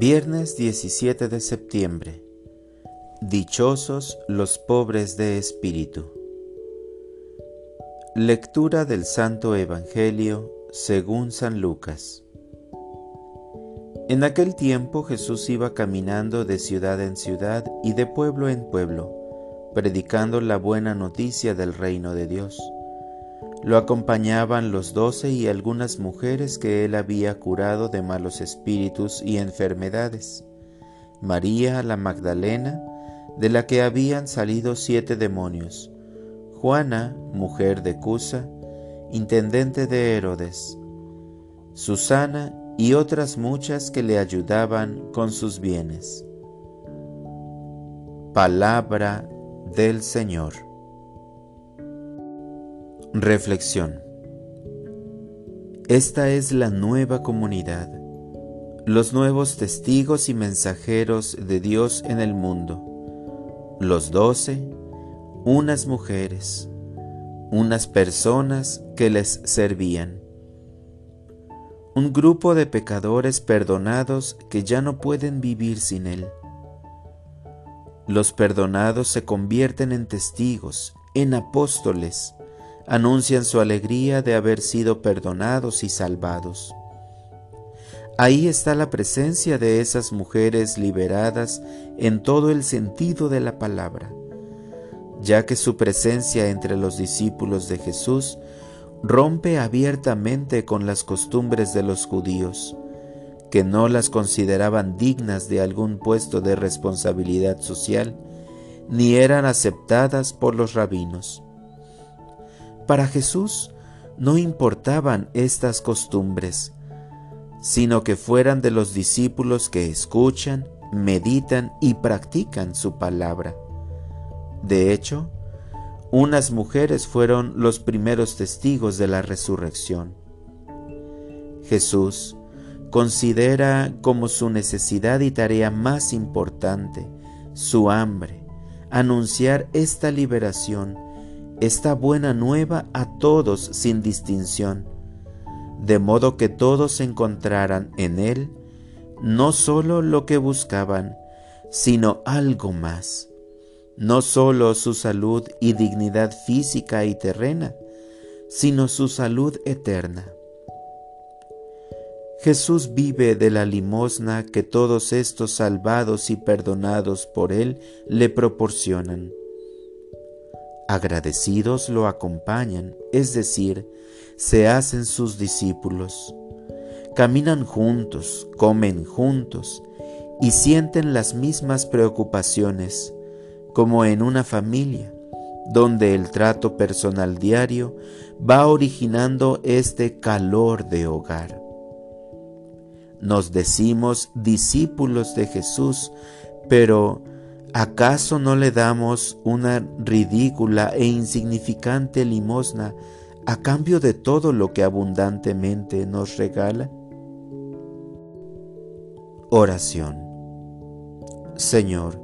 Viernes 17 de septiembre. Dichosos los pobres de espíritu. Lectura del Santo Evangelio según San Lucas. En aquel tiempo Jesús iba caminando de ciudad en ciudad y de pueblo en pueblo, predicando la buena noticia del reino de Dios. Lo acompañaban los doce y algunas mujeres que él había curado de malos espíritus y enfermedades. María la Magdalena, de la que habían salido siete demonios. Juana, mujer de Cusa, intendente de Herodes. Susana y otras muchas que le ayudaban con sus bienes. Palabra del Señor. Reflexión. Esta es la nueva comunidad, los nuevos testigos y mensajeros de Dios en el mundo, los doce, unas mujeres, unas personas que les servían, un grupo de pecadores perdonados que ya no pueden vivir sin Él. Los perdonados se convierten en testigos, en apóstoles, anuncian su alegría de haber sido perdonados y salvados. Ahí está la presencia de esas mujeres liberadas en todo el sentido de la palabra, ya que su presencia entre los discípulos de Jesús rompe abiertamente con las costumbres de los judíos, que no las consideraban dignas de algún puesto de responsabilidad social, ni eran aceptadas por los rabinos. Para Jesús no importaban estas costumbres, sino que fueran de los discípulos que escuchan, meditan y practican su palabra. De hecho, unas mujeres fueron los primeros testigos de la resurrección. Jesús considera como su necesidad y tarea más importante su hambre, anunciar esta liberación esta buena nueva a todos sin distinción, de modo que todos encontraran en Él no sólo lo que buscaban, sino algo más, no sólo su salud y dignidad física y terrena, sino su salud eterna. Jesús vive de la limosna que todos estos salvados y perdonados por Él le proporcionan agradecidos lo acompañan, es decir, se hacen sus discípulos. Caminan juntos, comen juntos y sienten las mismas preocupaciones, como en una familia, donde el trato personal diario va originando este calor de hogar. Nos decimos discípulos de Jesús, pero ¿Acaso no le damos una ridícula e insignificante limosna a cambio de todo lo que abundantemente nos regala? Oración Señor,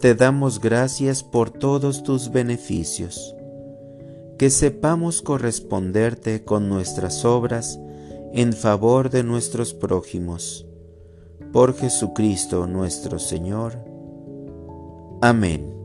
te damos gracias por todos tus beneficios. Que sepamos corresponderte con nuestras obras en favor de nuestros prójimos. Por Jesucristo nuestro Señor. Amén.